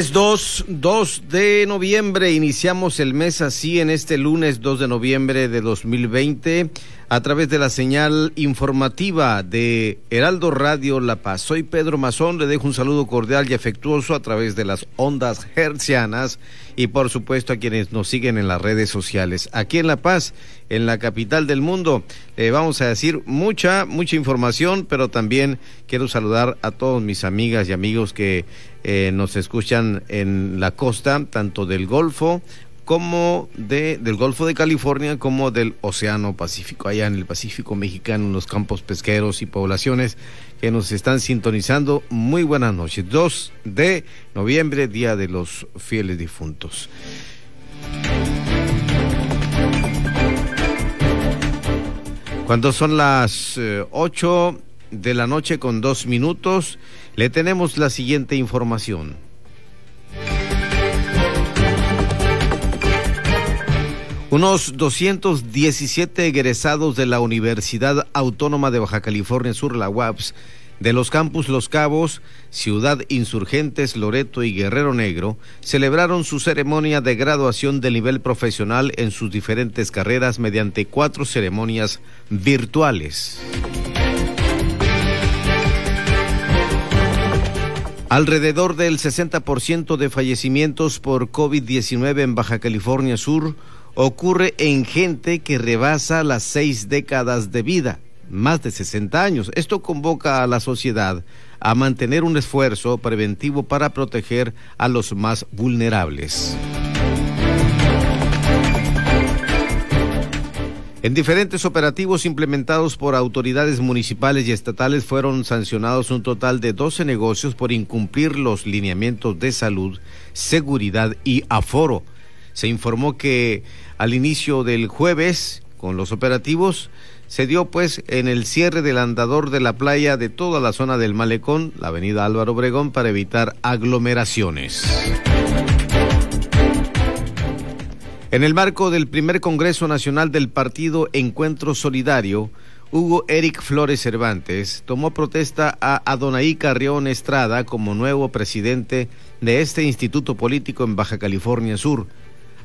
Es 2, 2 de noviembre, iniciamos el mes así en este lunes 2 de noviembre de 2020 a través de la señal informativa de Heraldo Radio La Paz. Soy Pedro Mazón, le dejo un saludo cordial y afectuoso a través de las ondas hercianas y por supuesto a quienes nos siguen en las redes sociales. Aquí en La Paz, en la capital del mundo, eh, vamos a decir mucha, mucha información, pero también quiero saludar a todos mis amigas y amigos que eh, nos escuchan en la costa, tanto del Golfo, como de, del Golfo de California como del Océano Pacífico, allá en el Pacífico mexicano, en los campos pesqueros y poblaciones que nos están sintonizando. Muy buenas noches. 2 de noviembre, Día de los Fieles Difuntos. Cuando son las 8 eh, de la noche con dos minutos, le tenemos la siguiente información. Unos 217 egresados de la Universidad Autónoma de Baja California Sur, la UAPS, de los campus Los Cabos, Ciudad Insurgentes, Loreto y Guerrero Negro, celebraron su ceremonia de graduación de nivel profesional en sus diferentes carreras mediante cuatro ceremonias virtuales. Alrededor del 60% de fallecimientos por COVID-19 en Baja California Sur ocurre en gente que rebasa las seis décadas de vida, más de 60 años. Esto convoca a la sociedad a mantener un esfuerzo preventivo para proteger a los más vulnerables. En diferentes operativos implementados por autoridades municipales y estatales fueron sancionados un total de 12 negocios por incumplir los lineamientos de salud, seguridad y aforo se informó que al inicio del jueves, con los operativos, se dio pues en el cierre del andador de la playa de toda la zona del malecón, la avenida Álvaro Obregón, para evitar aglomeraciones. En el marco del primer Congreso Nacional del Partido Encuentro Solidario, Hugo Eric Flores Cervantes tomó protesta a Adonai Carrión Estrada como nuevo presidente de este instituto político en Baja California Sur.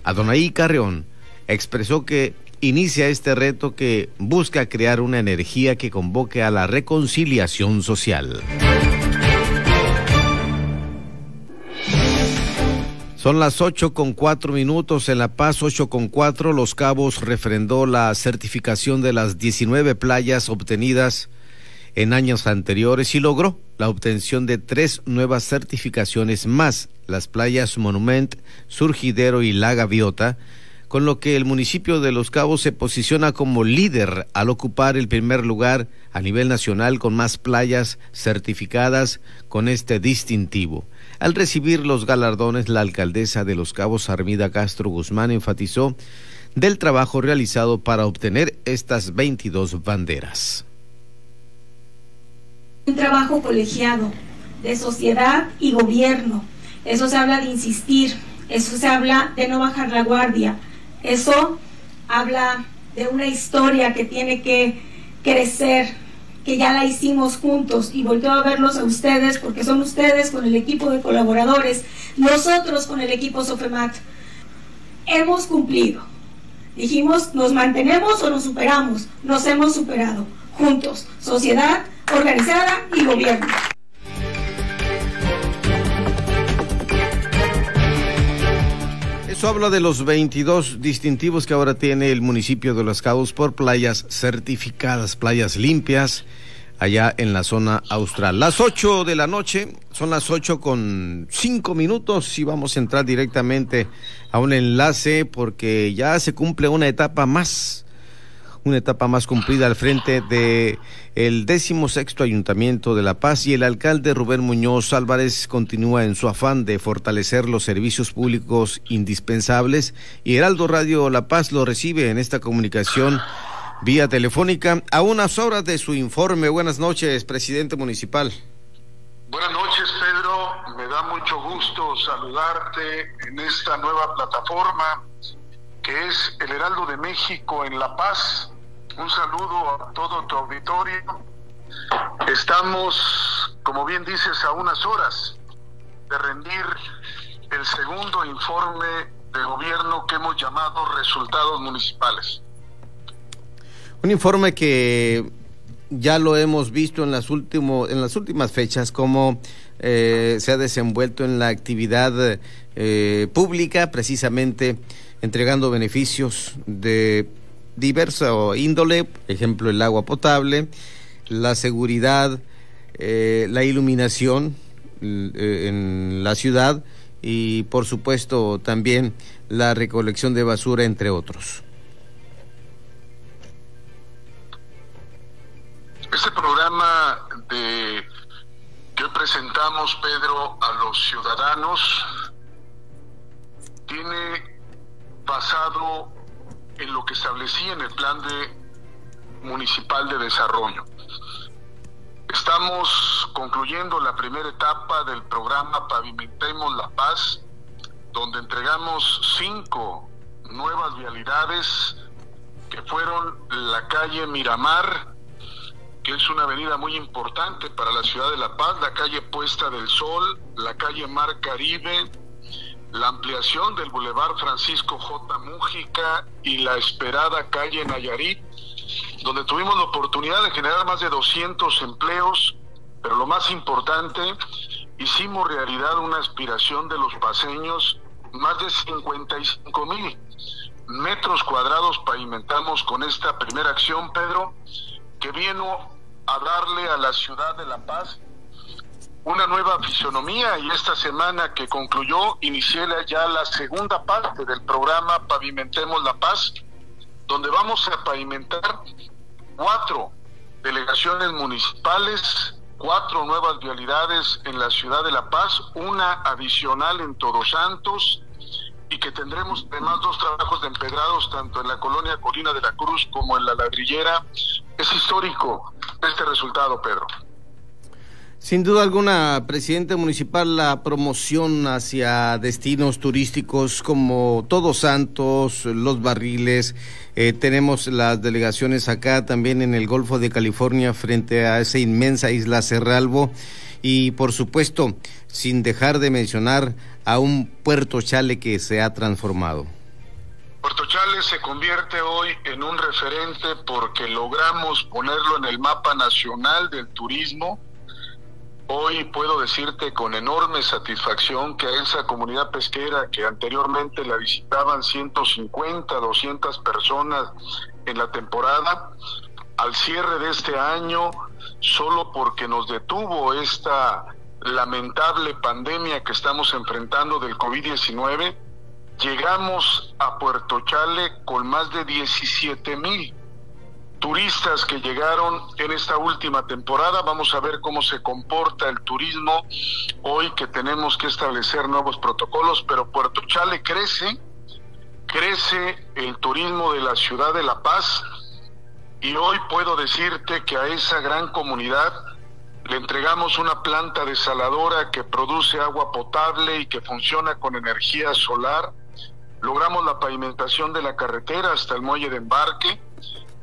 Adonai Carreón expresó que inicia este reto que busca crear una energía que convoque a la reconciliación social. Son las ocho con cuatro minutos en La Paz, ocho con cuatro. Los Cabos refrendó la certificación de las 19 playas obtenidas en años anteriores y logró la obtención de tres nuevas certificaciones más, las playas Monument, Surgidero y La Gaviota, con lo que el municipio de Los Cabos se posiciona como líder al ocupar el primer lugar a nivel nacional con más playas certificadas con este distintivo. Al recibir los galardones, la alcaldesa de Los Cabos, Armida Castro Guzmán, enfatizó del trabajo realizado para obtener estas 22 banderas. Un trabajo colegiado de sociedad y gobierno. Eso se habla de insistir, eso se habla de no bajar la guardia, eso habla de una historia que tiene que crecer, que ya la hicimos juntos y volteo a verlos a ustedes porque son ustedes con el equipo de colaboradores, nosotros con el equipo Sofemat. Hemos cumplido. Dijimos, nos mantenemos o nos superamos. Nos hemos superado. Juntos, sociedad, organizada y gobierno. Eso habla de los 22 distintivos que ahora tiene el municipio de Los Cabos por playas certificadas, playas limpias, allá en la zona austral. Las 8 de la noche, son las 8 con 5 minutos y vamos a entrar directamente a un enlace porque ya se cumple una etapa más una etapa más cumplida al frente de el décimo sexto Ayuntamiento de La Paz y el alcalde Rubén Muñoz Álvarez continúa en su afán de fortalecer los servicios públicos indispensables y Heraldo Radio La Paz lo recibe en esta comunicación vía telefónica a unas horas de su informe. Buenas noches, presidente municipal. Buenas noches, Pedro. Me da mucho gusto saludarte en esta nueva plataforma que es el Heraldo de México en La Paz. Un saludo a todo tu auditorio. Estamos, como bien dices, a unas horas de rendir el segundo informe de gobierno que hemos llamado resultados municipales. Un informe que ya lo hemos visto en las, en las últimas fechas, cómo eh, se ha desenvuelto en la actividad eh, pública, precisamente entregando beneficios de diversa índole, ejemplo el agua potable, la seguridad, eh, la iluminación eh, en la ciudad y por supuesto también la recolección de basura entre otros. Este programa de que presentamos, Pedro, a los ciudadanos tiene basado en lo que establecía en el plan de municipal de desarrollo. Estamos concluyendo la primera etapa del programa Pavimentemos la Paz, donde entregamos cinco nuevas vialidades que fueron la calle Miramar, que es una avenida muy importante para la ciudad de La Paz, la calle Puesta del Sol, la calle Mar Caribe, la ampliación del Boulevard Francisco J. Mújica y la esperada calle Nayarit, donde tuvimos la oportunidad de generar más de 200 empleos, pero lo más importante, hicimos realidad una aspiración de los paseños, más de 55 mil metros cuadrados pavimentamos con esta primera acción, Pedro, que vino a darle a la ciudad de La Paz una nueva fisonomía y esta semana que concluyó inicié ya la segunda parte del programa Pavimentemos la Paz, donde vamos a pavimentar cuatro delegaciones municipales, cuatro nuevas vialidades en la ciudad de La Paz, una adicional en Todos Santos y que tendremos además dos trabajos de empedrados tanto en la colonia Colina de la Cruz como en la ladrillera. Es histórico este resultado, Pedro. Sin duda alguna, presidente municipal, la promoción hacia destinos turísticos como Todos Santos, Los Barriles, eh, tenemos las delegaciones acá también en el Golfo de California frente a esa inmensa isla Cerralbo y por supuesto, sin dejar de mencionar a un Puerto Chale que se ha transformado. Puerto Chale se convierte hoy en un referente porque logramos ponerlo en el mapa nacional del turismo Hoy puedo decirte con enorme satisfacción que a esa comunidad pesquera que anteriormente la visitaban 150, 200 personas en la temporada, al cierre de este año, solo porque nos detuvo esta lamentable pandemia que estamos enfrentando del COVID-19, llegamos a Puerto Chale con más de 17 mil turistas que llegaron en esta última temporada. Vamos a ver cómo se comporta el turismo hoy que tenemos que establecer nuevos protocolos, pero Puerto Chale crece, crece el turismo de la ciudad de La Paz y hoy puedo decirte que a esa gran comunidad le entregamos una planta desaladora que produce agua potable y que funciona con energía solar. Logramos la pavimentación de la carretera hasta el muelle de embarque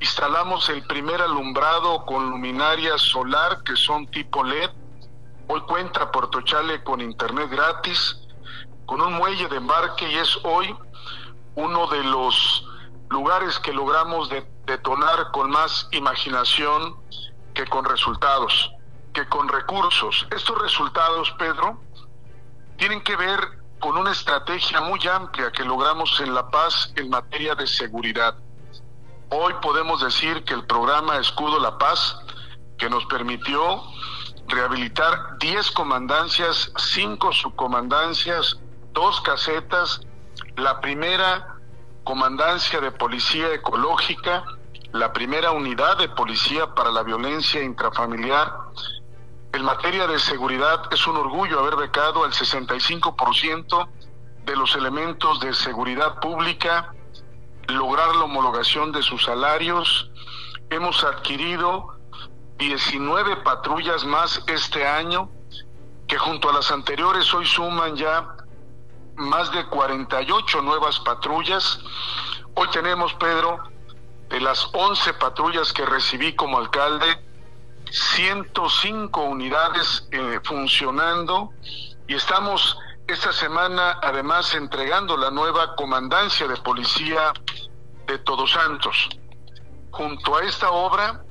Instalamos el primer alumbrado con luminaria solar que son tipo LED. Hoy cuenta Puerto Chale con internet gratis, con un muelle de embarque y es hoy uno de los lugares que logramos detonar con más imaginación que con resultados, que con recursos. Estos resultados, Pedro, tienen que ver con una estrategia muy amplia que logramos en La Paz en materia de seguridad. Hoy podemos decir que el programa Escudo La Paz, que nos permitió rehabilitar 10 comandancias, 5 subcomandancias, dos casetas, la primera comandancia de policía ecológica, la primera unidad de policía para la violencia intrafamiliar. En materia de seguridad es un orgullo haber becado al 65% de los elementos de seguridad pública, lograr la homologación de sus salarios. Hemos adquirido 19 patrullas más este año, que junto a las anteriores hoy suman ya más de 48 nuevas patrullas. Hoy tenemos, Pedro, de las 11 patrullas que recibí como alcalde, 105 unidades eh, funcionando y estamos esta semana además entregando la nueva comandancia de policía de Todos Santos. Junto a esta obra,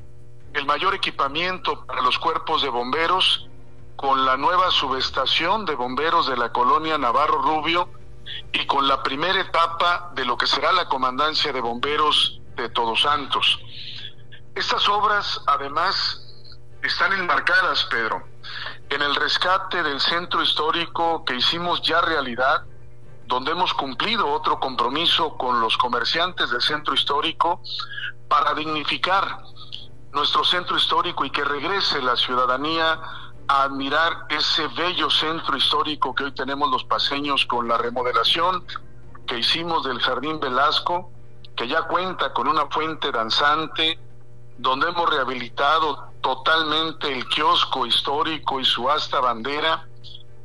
el mayor equipamiento para los cuerpos de bomberos con la nueva subestación de bomberos de la colonia Navarro Rubio y con la primera etapa de lo que será la comandancia de bomberos de Todos Santos. Estas obras además están enmarcadas, Pedro, en el rescate del centro histórico que hicimos ya realidad, donde hemos cumplido otro compromiso con los comerciantes del centro histórico para dignificar nuestro centro histórico y que regrese la ciudadanía a admirar ese bello centro histórico que hoy tenemos los paseños con la remodelación que hicimos del Jardín Velasco, que ya cuenta con una fuente danzante, donde hemos rehabilitado totalmente el kiosco histórico y su asta bandera,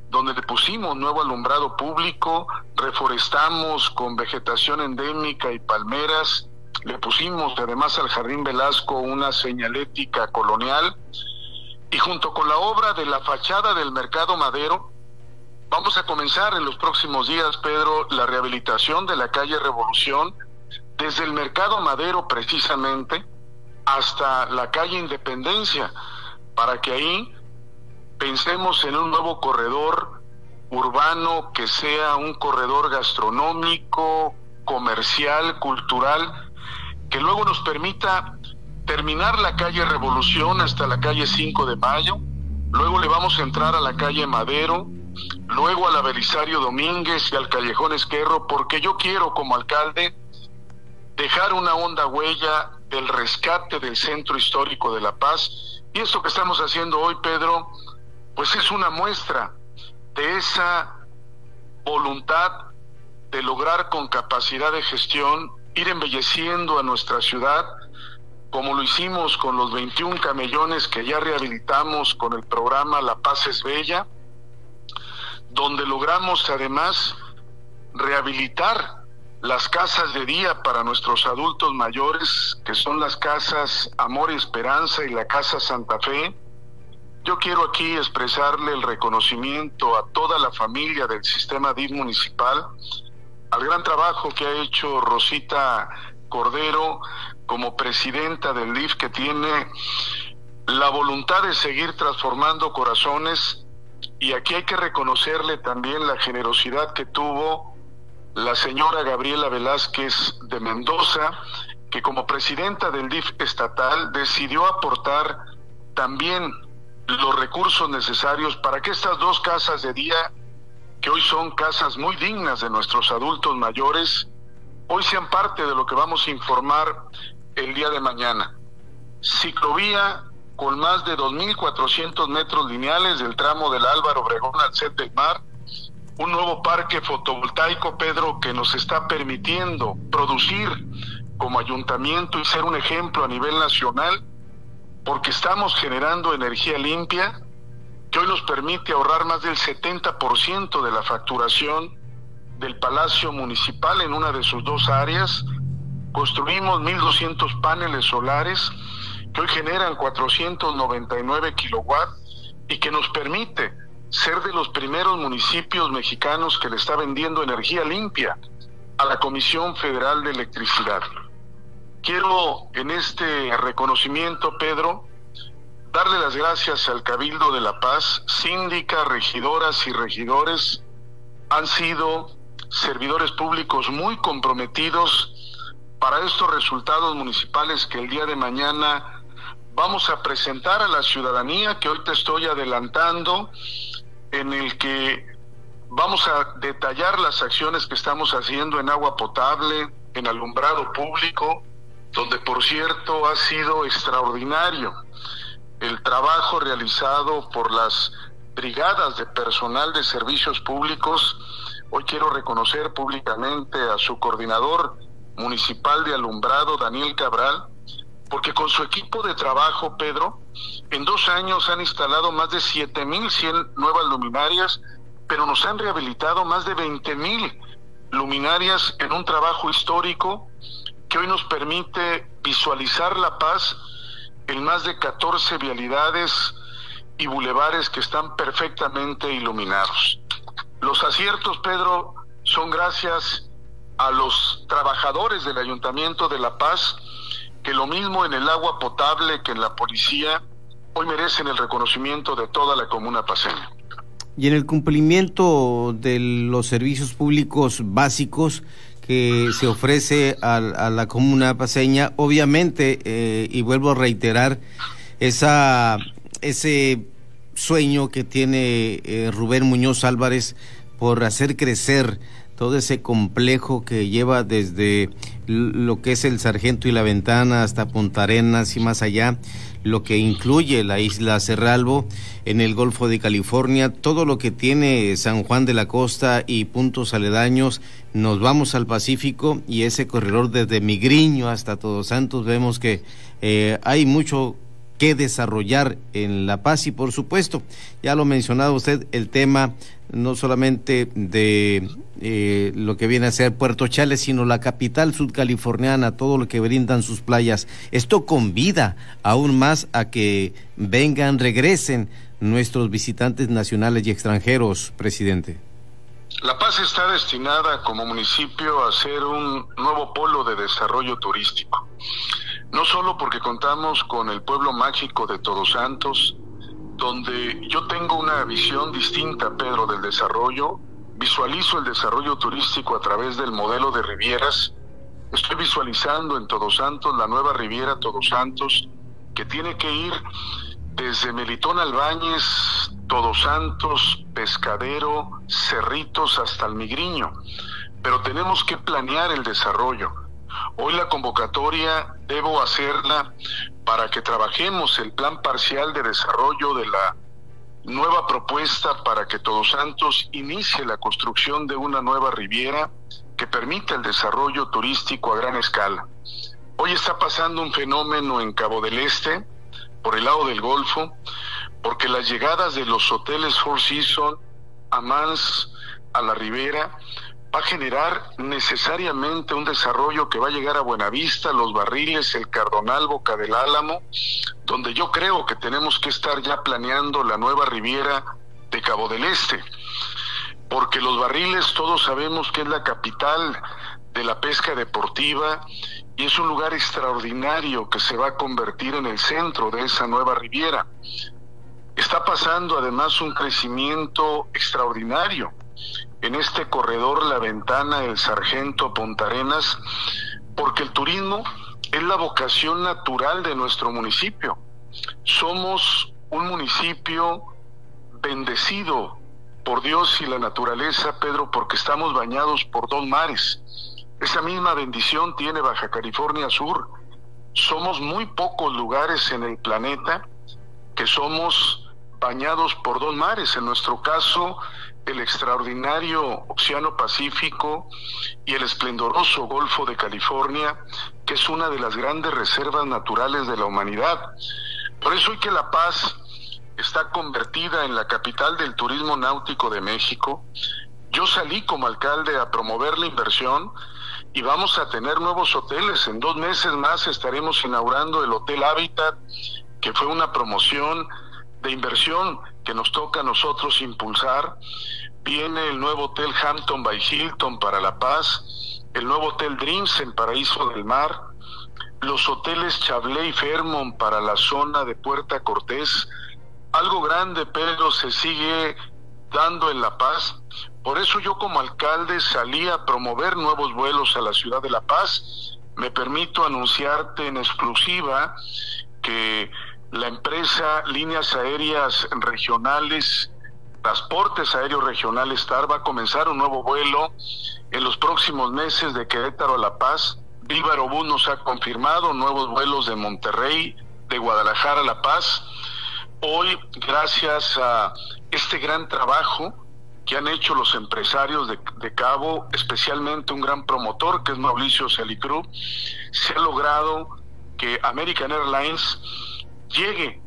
donde le pusimos nuevo alumbrado público, reforestamos con vegetación endémica y palmeras, le pusimos además al Jardín Velasco una señalética colonial y junto con la obra de la fachada del Mercado Madero, vamos a comenzar en los próximos días, Pedro, la rehabilitación de la calle Revolución, desde el Mercado Madero precisamente hasta la calle Independencia, para que ahí pensemos en un nuevo corredor urbano que sea un corredor gastronómico, comercial, cultural, que luego nos permita terminar la calle Revolución hasta la calle 5 de Mayo, luego le vamos a entrar a la calle Madero, luego a la Belisario Domínguez y al Callejón Esquerro, porque yo quiero como alcalde dejar una honda huella del rescate del centro histórico de La Paz. Y esto que estamos haciendo hoy, Pedro, pues es una muestra de esa voluntad de lograr con capacidad de gestión ir embelleciendo a nuestra ciudad, como lo hicimos con los 21 camellones que ya rehabilitamos con el programa La Paz es Bella, donde logramos además rehabilitar las casas de día para nuestros adultos mayores, que son las casas Amor y Esperanza y la Casa Santa Fe. Yo quiero aquí expresarle el reconocimiento a toda la familia del sistema DIF municipal, al gran trabajo que ha hecho Rosita Cordero como presidenta del DIF que tiene la voluntad de seguir transformando corazones y aquí hay que reconocerle también la generosidad que tuvo la señora Gabriela Velázquez de Mendoza, que como presidenta del DIF estatal decidió aportar también los recursos necesarios para que estas dos casas de día que hoy son casas muy dignas de nuestros adultos mayores, hoy sean parte de lo que vamos a informar el día de mañana. Ciclovía con más de 2.400 metros lineales del tramo del Álvaro Obregón al set del mar, un nuevo parque fotovoltaico, Pedro, que nos está permitiendo producir como ayuntamiento y ser un ejemplo a nivel nacional, porque estamos generando energía limpia, que hoy nos permite ahorrar más del 70% de la facturación del Palacio Municipal en una de sus dos áreas. Construimos 1.200 paneles solares que hoy generan 499 kilowatts y que nos permite ser de los primeros municipios mexicanos que le está vendiendo energía limpia a la Comisión Federal de Electricidad. Quiero en este reconocimiento, Pedro, darle las gracias al Cabildo de La Paz, síndica, regidoras y regidores han sido servidores públicos muy comprometidos. Para estos resultados municipales que el día de mañana vamos a presentar a la ciudadanía que hoy te estoy adelantando, en el que vamos a detallar las acciones que estamos haciendo en agua potable, en alumbrado público, donde por cierto ha sido extraordinario el trabajo realizado por las brigadas de personal de servicios públicos. Hoy quiero reconocer públicamente a su coordinador municipal de alumbrado, Daniel Cabral, porque con su equipo de trabajo, Pedro, en dos años han instalado más de 7.100 nuevas luminarias, pero nos han rehabilitado más de 20.000 luminarias en un trabajo histórico que hoy nos permite visualizar la paz en más de 14 vialidades y bulevares que están perfectamente iluminados. Los aciertos, Pedro, son gracias a los trabajadores del Ayuntamiento de La Paz, que lo mismo en el agua potable que en la policía, hoy merecen el reconocimiento de toda la comuna paseña. Y en el cumplimiento de los servicios públicos básicos que se ofrece a, la comuna paseña, obviamente, eh, y vuelvo a reiterar, esa, ese sueño que tiene eh, Rubén Muñoz Álvarez por hacer crecer todo ese complejo que lleva desde lo que es el Sargento y la Ventana hasta Punta Arenas y más allá, lo que incluye la isla Cerralbo en el Golfo de California, todo lo que tiene San Juan de la Costa y puntos aledaños, nos vamos al Pacífico y ese corredor desde Migriño hasta Todos Santos, vemos que eh, hay mucho que desarrollar en La Paz y por supuesto, ya lo mencionado usted, el tema no solamente de eh, lo que viene a ser Puerto Chales, sino la capital sudcaliforniana, todo lo que brindan sus playas. Esto convida aún más a que vengan, regresen nuestros visitantes nacionales y extranjeros, presidente. La Paz está destinada como municipio a ser un nuevo polo de desarrollo turístico no solo porque contamos con el pueblo mágico de Todos Santos, donde yo tengo una visión distinta, Pedro, del desarrollo, visualizo el desarrollo turístico a través del modelo de Rivieras, estoy visualizando en Todos Santos la nueva Riviera Todos Santos, que tiene que ir desde Melitón Albáñez, Todos Santos, Pescadero, Cerritos hasta el Migriño, pero tenemos que planear el desarrollo Hoy la convocatoria debo hacerla para que trabajemos el plan parcial de desarrollo de la nueva propuesta para que Todos Santos inicie la construcción de una nueva riviera que permita el desarrollo turístico a gran escala. Hoy está pasando un fenómeno en Cabo del Este, por el lado del Golfo, porque las llegadas de los hoteles Four Seasons a Mans, a la Ribera, va a generar necesariamente un desarrollo que va a llegar a Buenavista, Los Barriles, el Cardonal, Boca del Álamo, donde yo creo que tenemos que estar ya planeando la nueva riviera de Cabo del Este, porque Los Barriles todos sabemos que es la capital de la pesca deportiva y es un lugar extraordinario que se va a convertir en el centro de esa nueva riviera. Está pasando además un crecimiento extraordinario en este corredor La Ventana el Sargento Pontarenas, porque el turismo es la vocación natural de nuestro municipio. Somos un municipio bendecido por Dios y la naturaleza, Pedro, porque estamos bañados por dos mares. Esa misma bendición tiene Baja California Sur. Somos muy pocos lugares en el planeta que somos bañados por dos mares. En nuestro caso, el extraordinario Océano Pacífico y el esplendoroso Golfo de California, que es una de las grandes reservas naturales de la humanidad. Por eso hoy que La Paz está convertida en la capital del turismo náutico de México, yo salí como alcalde a promover la inversión y vamos a tener nuevos hoteles. En dos meses más estaremos inaugurando el Hotel Habitat, que fue una promoción de inversión que nos toca a nosotros impulsar. Viene el nuevo Hotel Hampton by Hilton para La Paz, el nuevo Hotel Dreams en Paraíso del Mar, los hoteles Chablé y Fairmont para la zona de Puerta Cortés. Algo grande, pero se sigue dando en La Paz. Por eso yo como alcalde salí a promover nuevos vuelos a la ciudad de La Paz. Me permito anunciarte en exclusiva que la empresa Líneas Aéreas Regionales, Transportes Aéreos Regionales TAR va a comenzar un nuevo vuelo en los próximos meses de Querétaro a La Paz. Viva Aerobús nos ha confirmado nuevos vuelos de Monterrey, de Guadalajara a La Paz. Hoy, gracias a este gran trabajo que han hecho los empresarios de, de Cabo, especialmente un gran promotor que es Mauricio Celicru, se ha logrado que American Airlines llegue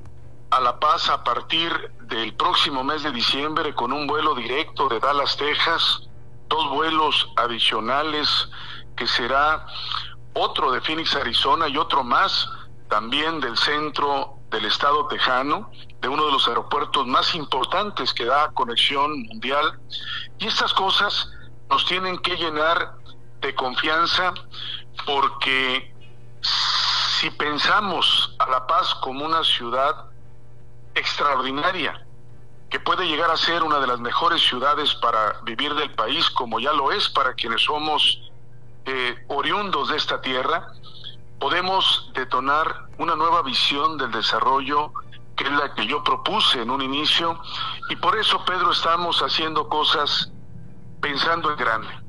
a La Paz a partir del próximo mes de diciembre con un vuelo directo de Dallas, Texas, dos vuelos adicionales que será otro de Phoenix, Arizona y otro más también del centro del estado tejano, de uno de los aeropuertos más importantes que da conexión mundial. Y estas cosas nos tienen que llenar de confianza porque si pensamos a La Paz como una ciudad extraordinaria, que puede llegar a ser una de las mejores ciudades para vivir del país, como ya lo es para quienes somos eh, oriundos de esta tierra, podemos detonar una nueva visión del desarrollo que es la que yo propuse en un inicio, y por eso, Pedro, estamos haciendo cosas pensando en grande.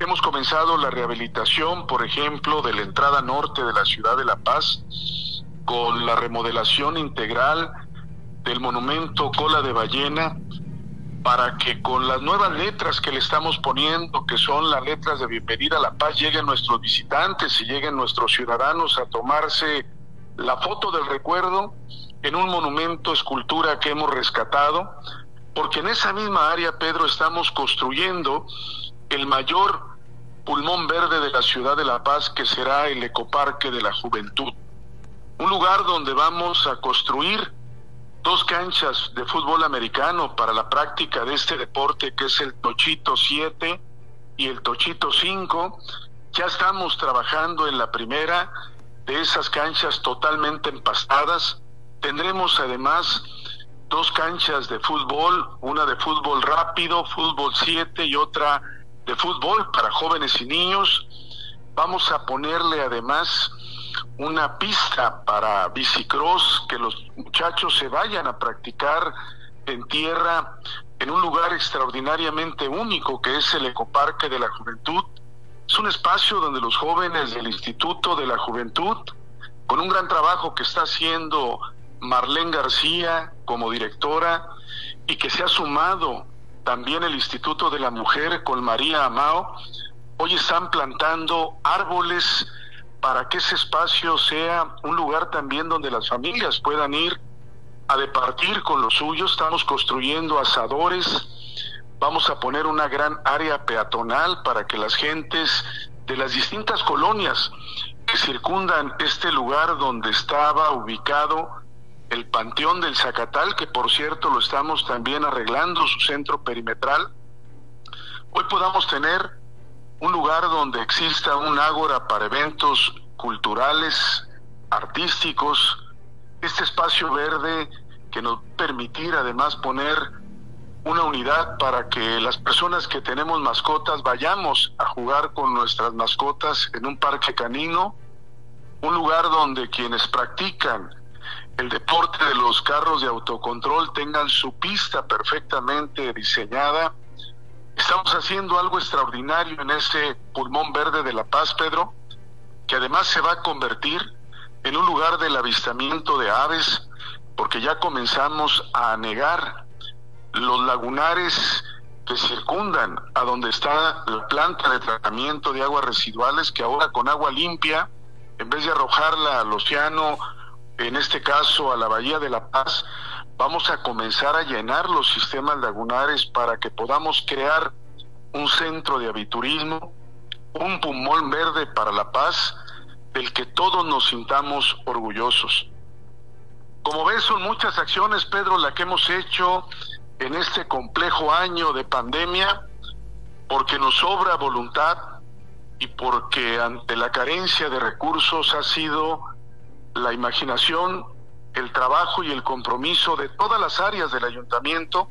Hemos comenzado la rehabilitación, por ejemplo, de la entrada norte de la ciudad de La Paz, con la remodelación integral del monumento Cola de Ballena, para que con las nuevas letras que le estamos poniendo, que son las letras de bienvenida a La Paz, lleguen nuestros visitantes y lleguen nuestros ciudadanos a tomarse la foto del recuerdo en un monumento, escultura que hemos rescatado, porque en esa misma área, Pedro, estamos construyendo el mayor pulmón verde de la ciudad de La Paz, que será el Ecoparque de la Juventud. Un lugar donde vamos a construir dos canchas de fútbol americano para la práctica de este deporte, que es el Tochito 7 y el Tochito 5. Ya estamos trabajando en la primera de esas canchas totalmente empastadas. Tendremos además dos canchas de fútbol, una de fútbol rápido, fútbol 7 y otra de fútbol para jóvenes y niños. Vamos a ponerle además una pista para bicicross, que los muchachos se vayan a practicar en tierra en un lugar extraordinariamente único que es el Ecoparque de la Juventud. Es un espacio donde los jóvenes del Instituto de la Juventud, con un gran trabajo que está haciendo Marlene García como directora y que se ha sumado también el Instituto de la Mujer con María Amao, hoy están plantando árboles para que ese espacio sea un lugar también donde las familias puedan ir a departir con los suyos. Estamos construyendo asadores, vamos a poner una gran área peatonal para que las gentes de las distintas colonias que circundan este lugar donde estaba ubicado el Panteón del Zacatal, que por cierto lo estamos también arreglando, su centro perimetral, hoy podamos tener un lugar donde exista un ágora para eventos culturales, artísticos, este espacio verde que nos permitirá además poner una unidad para que las personas que tenemos mascotas vayamos a jugar con nuestras mascotas en un parque canino, un lugar donde quienes practican el deporte de los carros de autocontrol tengan su pista perfectamente diseñada. Estamos haciendo algo extraordinario en ese pulmón verde de La Paz, Pedro, que además se va a convertir en un lugar del avistamiento de aves, porque ya comenzamos a negar los lagunares que circundan a donde está la planta de tratamiento de aguas residuales, que ahora con agua limpia, en vez de arrojarla al océano, en este caso a la Bahía de La Paz, vamos a comenzar a llenar los sistemas lagunares para que podamos crear un centro de aviturismo, un pulmón verde para la paz, del que todos nos sintamos orgullosos. Como ves, son muchas acciones, Pedro, la que hemos hecho en este complejo año de pandemia, porque nos sobra voluntad y porque ante la carencia de recursos ha sido la imaginación el trabajo y el compromiso de todas las áreas del ayuntamiento,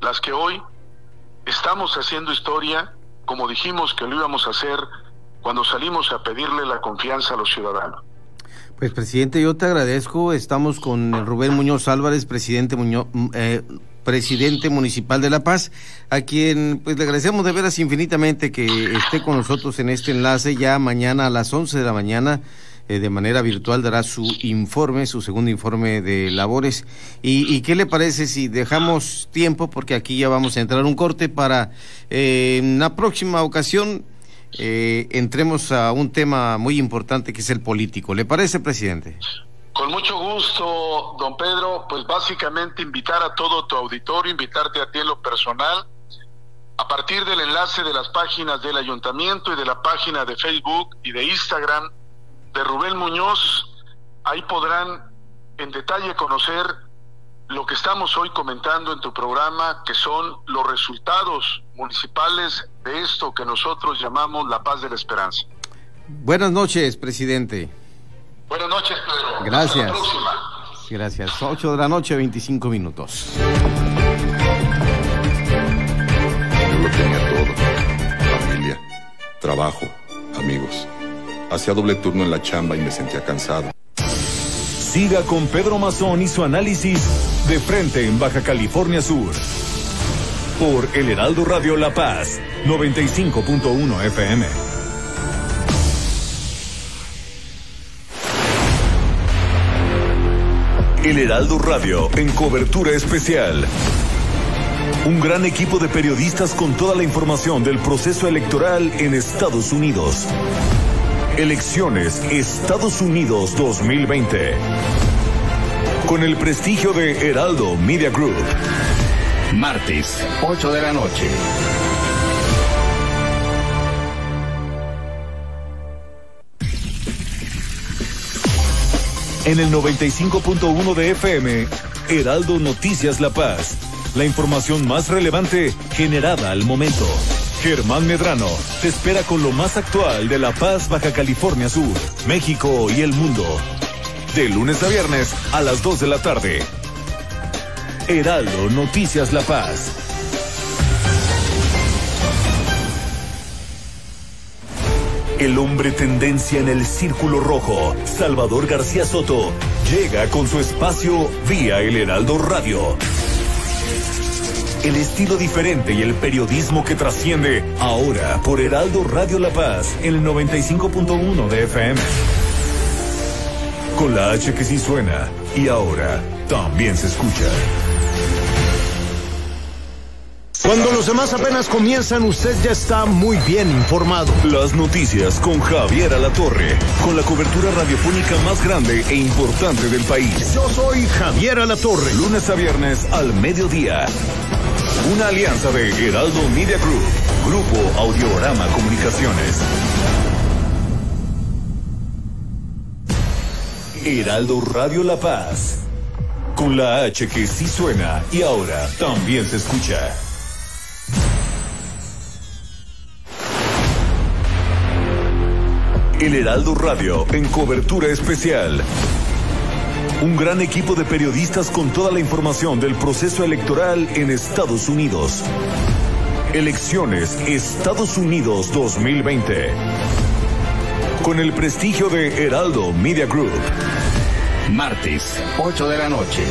las que hoy estamos haciendo historia como dijimos que lo íbamos a hacer cuando salimos a pedirle la confianza a los ciudadanos. Pues presidente, yo te agradezco. Estamos con Rubén Muñoz Álvarez, presidente Muñoz, eh, presidente municipal de La Paz, a quien pues le agradecemos de veras infinitamente que esté con nosotros en este enlace. Ya mañana a las 11 de la mañana, eh, de manera virtual, dará su informe, su segundo informe de labores. ¿Y, qué le parece si dejamos tiempo, porque aquí ya vamos a entrar un corte para eh, en la próxima ocasión eh, entremos a un tema muy importante que es el político. ¿Le parece, presidente? Con mucho gusto, don Pedro. Pues básicamente invitar a todo tu auditorio, invitarte a ti en lo personal, a partir del enlace de las páginas del ayuntamiento y de la página de Facebook y de Instagram de Rubén Muñoz, ahí podrán en detalle conocer lo que estamos hoy comentando en tu programa, que son los resultados municipales de esto que nosotros llamamos la paz de la esperanza. Buenas noches, presidente. Buenas noches, Pedro. Gracias. Hasta la próxima. Gracias. 8 de la noche, 25 minutos. Yo lo tenía todo. Familia, trabajo, amigos. Hacía doble turno en la chamba y me sentía cansado. Siga con Pedro Mazón y su análisis de frente en Baja California Sur. Por El Heraldo Radio La Paz, 95.1 FM. El Heraldo Radio en cobertura especial. Un gran equipo de periodistas con toda la información del proceso electoral en Estados Unidos. Elecciones Estados Unidos 2020. Con el prestigio de Heraldo Media Group. Martes, 8 de la noche. En el 95.1 de FM, Heraldo Noticias La Paz. La información más relevante generada al momento. Germán Medrano te espera con lo más actual de La Paz, Baja California Sur, México y el mundo. De lunes a viernes a las 2 de la tarde. Heraldo Noticias La Paz. El hombre tendencia en el círculo rojo, Salvador García Soto, llega con su espacio vía el Heraldo Radio el estilo diferente y el periodismo que trasciende ahora por Heraldo Radio La Paz en el 95.1 de FM. Con la H que sí suena y ahora también se escucha. Cuando los demás apenas comienzan, usted ya está muy bien informado. Las noticias con Javier Alatorre, con la cobertura radiofónica más grande e importante del país. Yo soy Javier Alatorre. Lunes a viernes al mediodía. Una alianza de Heraldo Media Group, Grupo Audiorama Comunicaciones. Heraldo Radio La Paz. Con la H que sí suena y ahora también se escucha. El Heraldo Radio en cobertura especial un gran equipo de periodistas con toda la información del proceso electoral en Estados Unidos. Elecciones Estados Unidos 2020. Con el prestigio de Heraldo Media Group. Martes, 8 de la noche.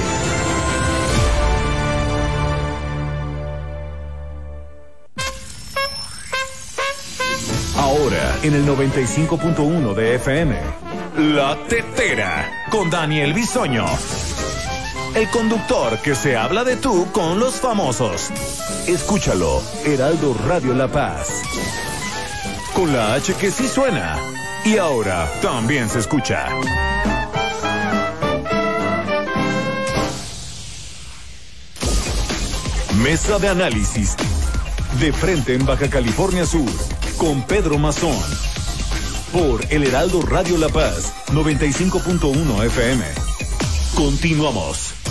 Ahora en el 95.1 de FM. La Tetera con Daniel Bisoño. El conductor que se habla de tú con los famosos. Escúchalo, Heraldo Radio La Paz. Con la H que sí suena. Y ahora también se escucha. Mesa de análisis. De frente en Baja California Sur. Con Pedro Mazón por El Heraldo Radio La Paz, 95.1 FM. Continuamos.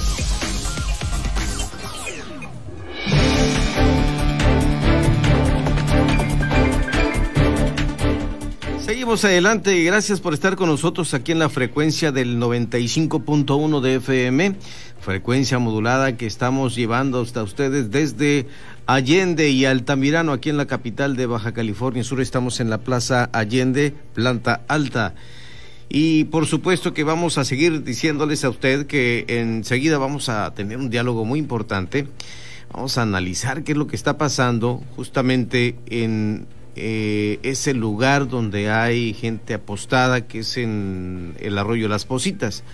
Seguimos adelante y gracias por estar con nosotros aquí en la frecuencia del 95.1 de FM, frecuencia modulada que estamos llevando hasta ustedes desde Allende y Altamirano, aquí en la capital de Baja California Sur. Estamos en la Plaza Allende, planta alta. Y por supuesto que vamos a seguir diciéndoles a usted que enseguida vamos a tener un diálogo muy importante. Vamos a analizar qué es lo que está pasando justamente en eh, ese lugar donde hay gente apostada, que es en el arroyo Las Positas.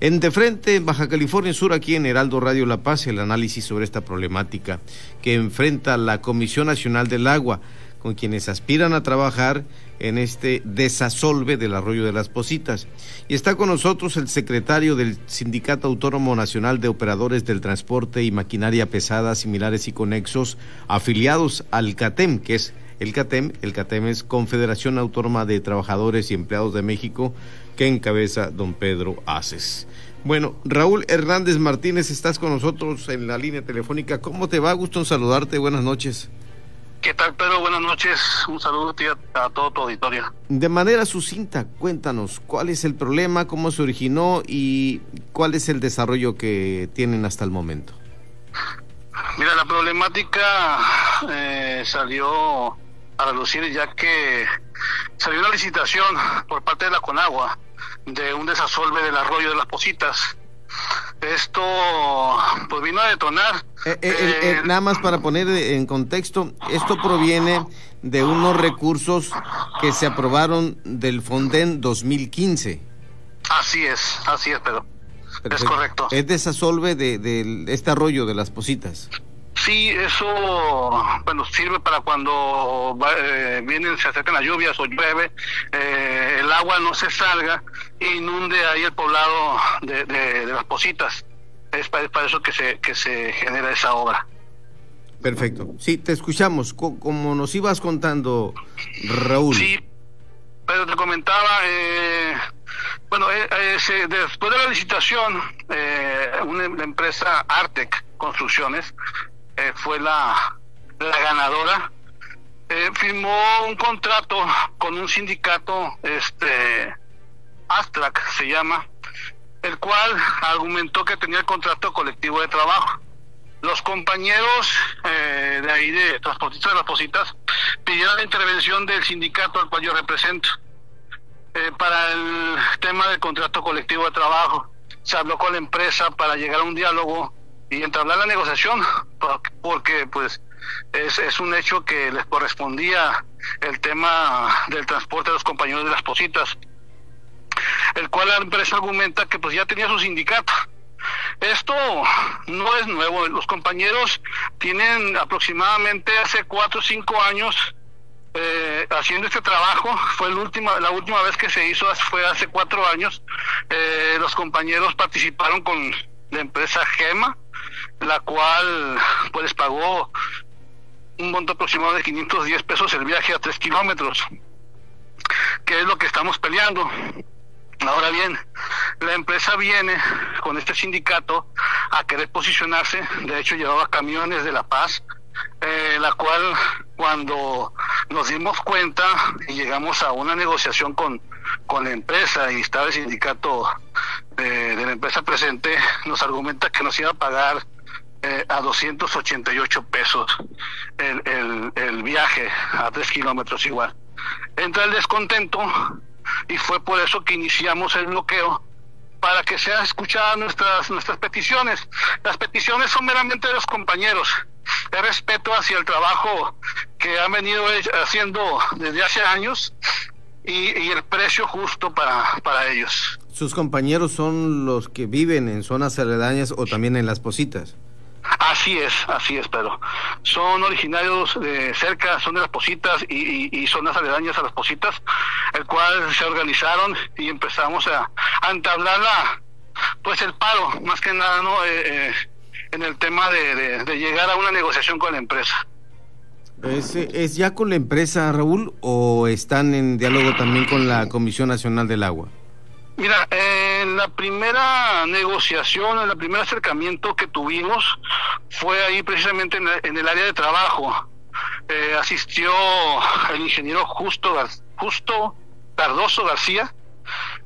En De Frente, en Baja California Sur, aquí en Heraldo Radio La Paz, el análisis sobre esta problemática que enfrenta la Comisión Nacional del Agua, con quienes aspiran a trabajar en este desasolve del arroyo de las Positas. Y está con nosotros el secretario del Sindicato Autónomo Nacional de Operadores del Transporte y Maquinaria Pesada, similares y conexos, afiliados al CATEM, que es el CATEM. El CATEM es Confederación Autónoma de Trabajadores y Empleados de México, que encabeza don Pedro Aces. Bueno, Raúl Hernández Martínez, estás con nosotros en la línea telefónica. ¿Cómo te va? Gusto en saludarte. Buenas noches. ¿Qué tal, Pedro? Buenas noches. Un saludo a, a todo tu auditorio. De manera sucinta, cuéntanos cuál es el problema, cómo se originó y cuál es el desarrollo que tienen hasta el momento. Mira, la problemática eh, salió a relucir ya que salió una licitación por parte de la Conagua de un desasolve del arroyo de las Positas. Esto pues vino a detonar. Eh, eh, eh, nada más para poner en contexto, esto proviene de unos recursos que se aprobaron del Fonden 2015. Así es, así es, pero es correcto. Es desasolve de, de este arroyo de las Positas. Sí, eso bueno sirve para cuando eh, vienen, se acercan las lluvias o llueve, eh, el agua no se salga e inunde ahí el poblado de, las positas. Es para, eso que se, que se genera esa obra. Perfecto. Sí, te escuchamos. Como nos ibas contando, Raúl. Sí, pero te comentaba, eh, bueno, después de la licitación, una, empresa Artec Construcciones eh, fue la, la ganadora, eh, firmó un contrato con un sindicato, este, Astrac se llama, el cual argumentó que tenía el contrato colectivo de trabajo. Los compañeros eh, de ahí de transportistas de las positas pidieron la intervención del sindicato al cual yo represento para el tema del contrato colectivo de trabajo. Se habló con la empresa para llegar a un diálogo y entablar la negociación, porque pues es, es un hecho que les correspondía el tema del transporte de los compañeros de las positas, el cual la empresa argumenta que pues ya tenía su sindicato. Esto no es nuevo, los compañeros tienen aproximadamente hace cuatro o cinco años eh, haciendo este trabajo. Fue el última, la última vez que se hizo fue hace cuatro años. Eh, los compañeros participaron con la empresa Gema, la cual pues pagó un monto aproximado de 510 pesos el viaje a 3 kilómetros, que es lo que estamos peleando. Ahora bien, la empresa viene con este sindicato a querer posicionarse, de hecho llevaba camiones de La Paz, eh, la cual cuando nos dimos cuenta y llegamos a una negociación con, con la empresa y estaba el sindicato de, la empresa presente, nos argumenta que nos iba a pagar eh, a 288 pesos el, el, el viaje a 3 kilómetros igual. Entra el descontento y fue por eso que iniciamos el bloqueo para que sean escuchadas nuestras nuestras peticiones. Las peticiones son meramente de los compañeros. El respeto hacia el trabajo que han venido haciendo desde hace años y, el precio justo para, para ellos. ¿Sus compañeros son los que viven en zonas aledañas o también en las positas? Así es, así es, pero son originarios de cerca, son de las positas y, y, zonas aledañas a las positas, el cual se organizaron y empezamos a, entablar la, pues el paro, más que nada, ¿no? Eh, eh, en el tema de, llegar a una negociación con la empresa. ¿Es, ¿Es ya con la empresa, Raúl, o están en diálogo también con la Comisión Nacional del Agua? Mira, en la primera negociación, en el primer acercamiento que tuvimos fue ahí precisamente en el, área de trabajo. Eh, asistió el ingeniero Justo, Justo Cardoso García,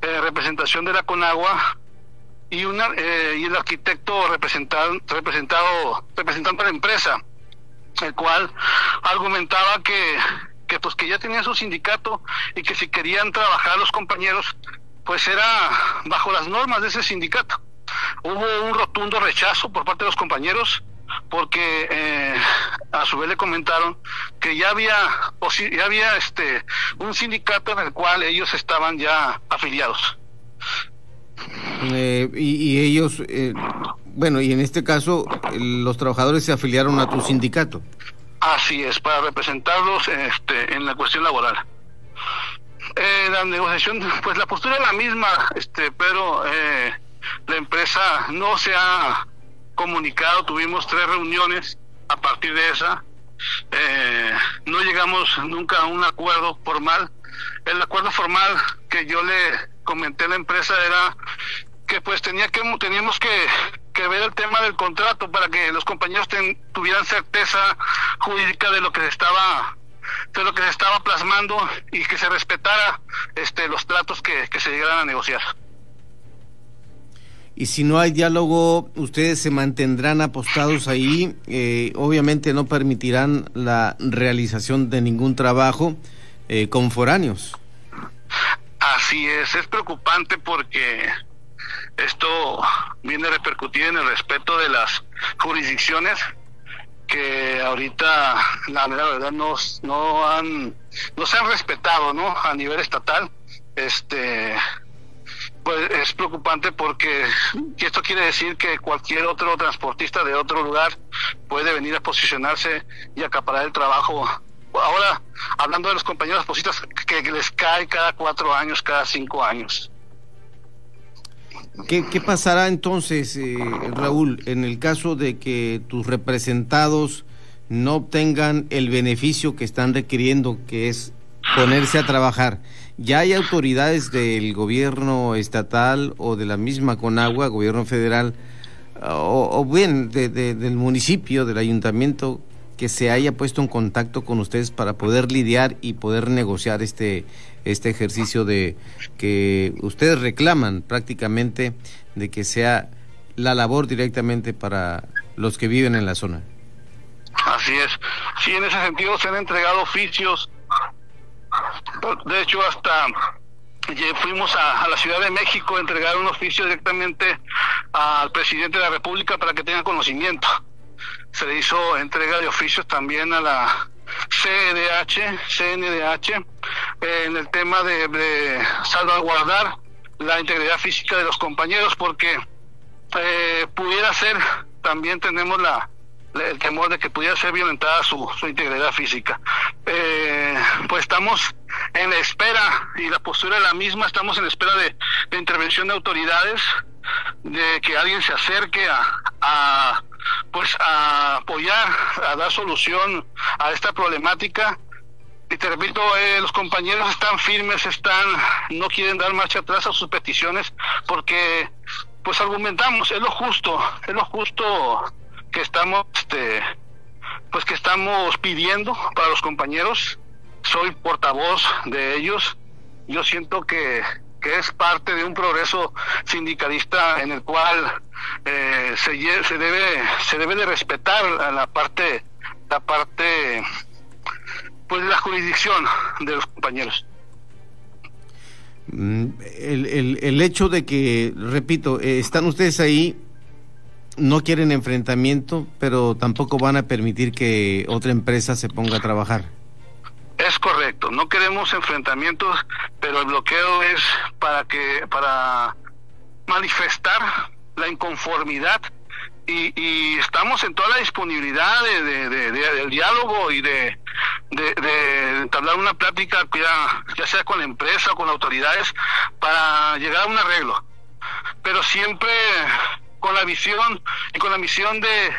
eh, representación de la Conagua, y, una, eh, y el arquitecto representado, representado, representando a la empresa el cual argumentaba que, que pues que ya tenía su sindicato y que si querían trabajar los compañeros pues era bajo las normas de ese sindicato. Hubo un rotundo rechazo por parte de los compañeros porque eh, a su vez le comentaron que ya había ya había este un sindicato en el cual ellos estaban ya afiliados. Eh, y, ellos, eh, bueno, y en este caso, los trabajadores se afiliaron a tu sindicato. Así es, para representarlos este, en la cuestión laboral. Eh, la negociación, pues la postura es la misma, este, pero eh, la empresa no se ha comunicado, tuvimos tres reuniones a partir de esa, eh, no llegamos nunca a un acuerdo formal. El acuerdo formal que yo le comenté a la empresa era que pues tenía que teníamos que, que ver el tema del contrato para que los compañeros tuvieran certeza jurídica de lo que se estaba de lo que se estaba plasmando y que se respetara este los tratos que, que se llegaran a negociar. Y si no hay diálogo, ustedes se mantendrán apostados ahí. Eh, obviamente no permitirán la realización de ningún trabajo eh, con foráneos. Así es, es preocupante porque esto viene a repercutir en el respeto de las jurisdicciones que ahorita la verdad no, no han no se han respetado no a nivel estatal este pues es preocupante porque esto quiere decir que cualquier otro transportista de otro lugar puede venir a posicionarse y acaparar el trabajo. Ahora hablando de los compañeros positas que les cae cada cuatro años cada cinco años ¿Qué, pasará entonces, eh, Raúl, en el caso de que tus representados no obtengan el beneficio que están requiriendo, que es ponerse a trabajar? ¿Ya hay autoridades del gobierno estatal o de la misma Conagua, gobierno federal, o, bien del municipio, del ayuntamiento, que se haya puesto en contacto con ustedes para poder lidiar y poder negociar este, este ejercicio de que ustedes reclaman prácticamente de que sea la labor directamente para los que viven en la zona. Así es. Sí, en ese sentido se han entregado oficios. De hecho, hasta fuimos a, a, la Ciudad de México a entregar un oficio directamente al presidente de la República para que tenga conocimiento se le hizo entrega de oficios también a la CDH, CNDH, en el tema de, salvaguardar la integridad física de los compañeros, porque eh, pudiera ser, también tenemos la, el temor de que pudiera ser violentada su, integridad física. Eh, pues estamos en la espera, y la postura es la misma, estamos en espera de, de intervención de autoridades, de que alguien se acerque a pues a apoyar, a dar solución a esta problemática. Y te repito, eh, los compañeros están firmes, están, no quieren dar marcha atrás a sus peticiones porque, pues argumentamos, es lo justo, es lo justo que estamos, este, pues que estamos pidiendo para los compañeros. Soy portavoz de ellos. Yo siento que que es parte de un progreso sindicalista en el cual eh, se, se debe se debe de respetar la parte la parte pues la jurisdicción de los compañeros. Mm, el, el, el hecho de que repito eh, están ustedes ahí no quieren enfrentamiento pero tampoco van a permitir que otra empresa se ponga a trabajar es correcto, no queremos enfrentamientos, pero el bloqueo es para que para manifestar la inconformidad y, estamos en toda la disponibilidad de, de, del diálogo y de, de, entablar una plática ya, ya sea con la empresa o con autoridades para llegar a un arreglo, pero siempre con la visión y con la misión de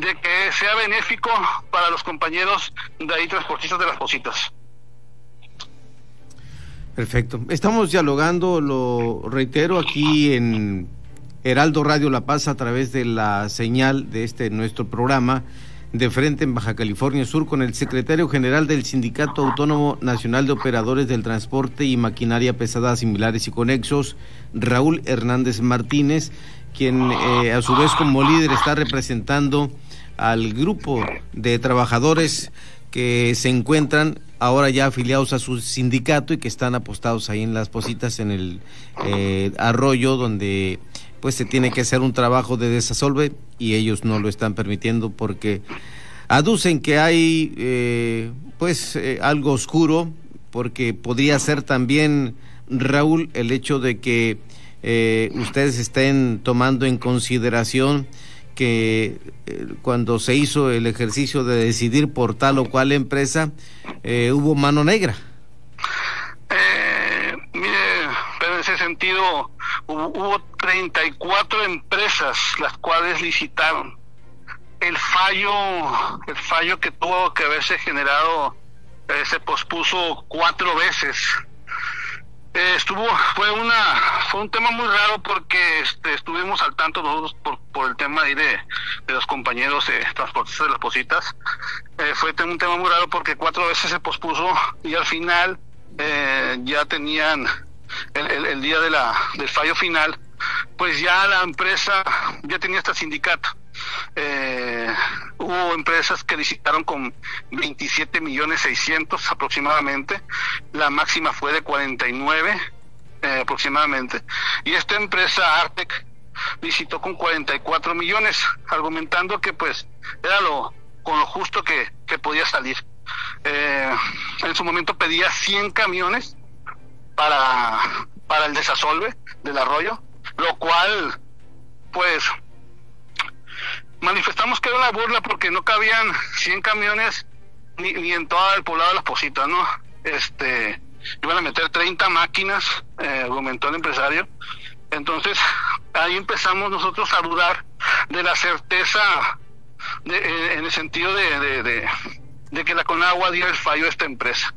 de que sea benéfico para los compañeros de ahí transportistas de las positas. Perfecto. Estamos dialogando, lo reitero, aquí en Heraldo Radio La Paz a través de la señal de este nuestro programa de frente en Baja California Sur con el secretario general del Sindicato Autónomo Nacional de Operadores del Transporte y Maquinaria Pesada Similares y Conexos, Raúl Hernández Martínez, quien eh, a su vez como líder está representando al grupo de trabajadores que se encuentran ahora ya afiliados a su sindicato y que están apostados ahí en las positas en el eh, arroyo donde pues se tiene que hacer un trabajo de desasolve y ellos no lo están permitiendo porque aducen que hay eh, pues eh, algo oscuro porque podría ser también Raúl el hecho de que ustedes estén tomando en consideración que eh, cuando se hizo el ejercicio de decidir por tal o cual empresa, eh, hubo mano negra. Eh, mire, pero en ese sentido hubo, hubo 34 empresas las cuales licitaron. El fallo, el fallo que tuvo que haberse generado se pospuso cuatro veces eh, estuvo fue una fue un tema muy raro porque este, estuvimos al tanto nosotros por, por el tema ahí de, de los compañeros de transportistas de las positas eh, fue un tema muy raro porque cuatro veces se pospuso y al final eh, ya tenían el, el, día del fallo final pues ya la empresa ya tenía este sindicato eh, hubo empresas que licitaron con 27 millones 600 aproximadamente, la máxima fue de 49 eh, aproximadamente, y esta empresa Artec licitó con 44 millones, argumentando que pues era lo con lo justo que, que podía salir. Eh, en su momento pedía 100 camiones para, para el desasolve del arroyo, lo cual pues manifestamos que era una burla porque no cabían 100 camiones ni, ni en todo el poblado de las Positas, ¿no? Este, iban a meter 30 máquinas, eh, argumentó el empresario. Entonces, ahí empezamos nosotros a dudar de la certeza de, en el sentido de, de, que la Conagua dio el fallo a esta empresa.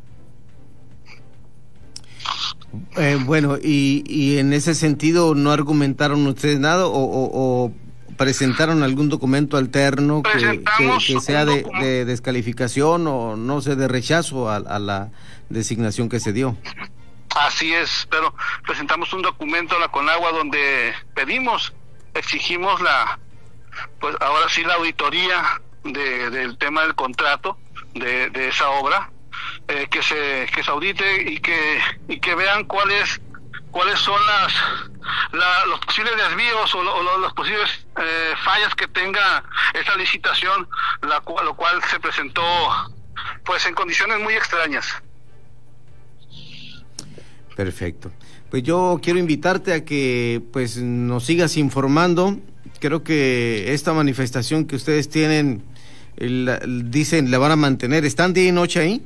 Eh, bueno, y, y en ese sentido, ¿no argumentaron ustedes nada o, o, o presentaron algún documento alterno que, que, sea de, de, descalificación o no sé, de rechazo a, a, la designación que se dio. Así es, pero presentamos un documento a la Conagua donde pedimos, exigimos la, pues ahora sí la auditoría de, del tema del contrato de, de esa obra, eh, que se que se audite y que y que vean cuál es cuáles son las la, los posibles desvíos o, lo, las posibles eh, fallas que tenga esta licitación, la cual, lo cual se presentó pues en condiciones muy extrañas. Perfecto. Pues yo quiero invitarte a que pues nos sigas informando. Creo que esta manifestación que ustedes tienen, dicen, la van a mantener. ¿Están día y noche ahí?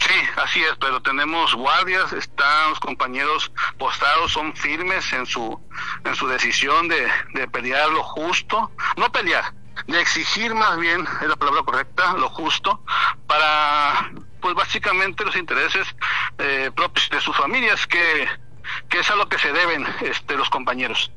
Sí, así es, pero tenemos guardias, están los compañeros postados, son firmes en su en su decisión de, de pelear lo justo, no pelear, de exigir más bien, es la palabra correcta, lo justo, para pues básicamente los intereses eh, propios de sus familias, que, que es a lo que se deben este, los compañeros.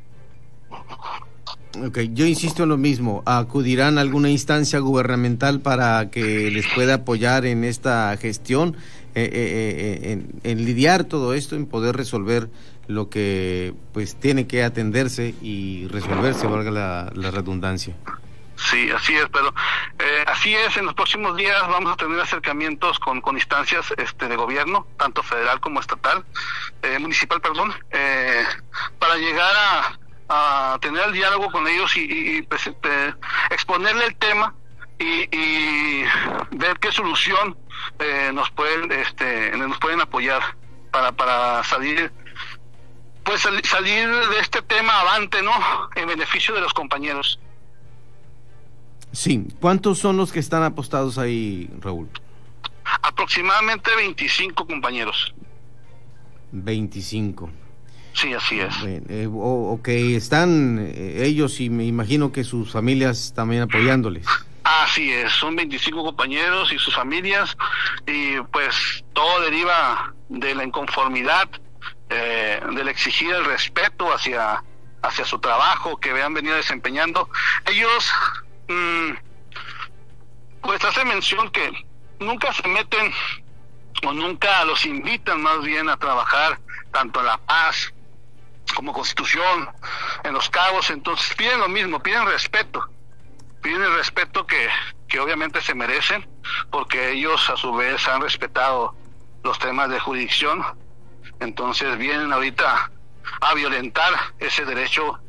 Ok, yo insisto en lo mismo. ¿Acudirán a alguna instancia gubernamental para que les pueda apoyar en esta gestión, eh, eh, en, en, lidiar todo esto, en poder resolver lo que pues tiene que atenderse y resolverse, valga la, redundancia? Sí, así es, pero eh, así es, en los próximos días vamos a tener acercamientos con, con instancias este, de gobierno, tanto federal como estatal, eh, municipal, perdón, eh, para llegar a, a tener el diálogo con ellos y, y, y pues, eh, exponerle el tema y, y, ver qué solución eh, nos pueden este nos pueden apoyar para para salir pues sal, salir de este tema avante no en beneficio de los compañeros. Sí. Cuántos son los que están apostados ahí Raúl aproximadamente 25 compañeros. 25 Sí, así es. Eh, o, ok, están eh, ellos y me imagino que sus familias también apoyándoles. Así es, son 25 compañeros y sus familias y pues todo deriva de la inconformidad, eh, del exigir el respeto hacia, hacia su trabajo que han venido desempeñando. Ellos mmm, pues hace mención que nunca se meten o nunca los invitan más bien a trabajar tanto en La Paz como constitución, en los cabos, entonces piden lo mismo, piden respeto. piden el respeto que, que obviamente se merecen, porque ellos a su vez han respetado los temas de jurisdicción, entonces vienen ahorita a violentar ese derecho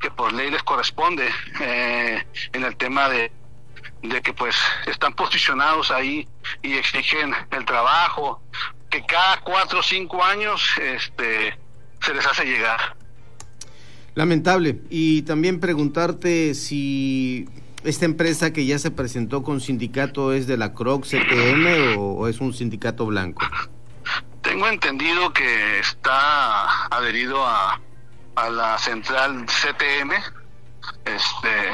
que por ley les corresponde eh, en el tema de, de que pues están posicionados ahí y exigen el trabajo que cada cuatro o cinco años este se les hace llegar. Lamentable. Y también preguntarte si esta empresa que ya se presentó con sindicato es de la CROC CTM o, o es un sindicato blanco. Tengo entendido que está adherido a, a la central CTM, este,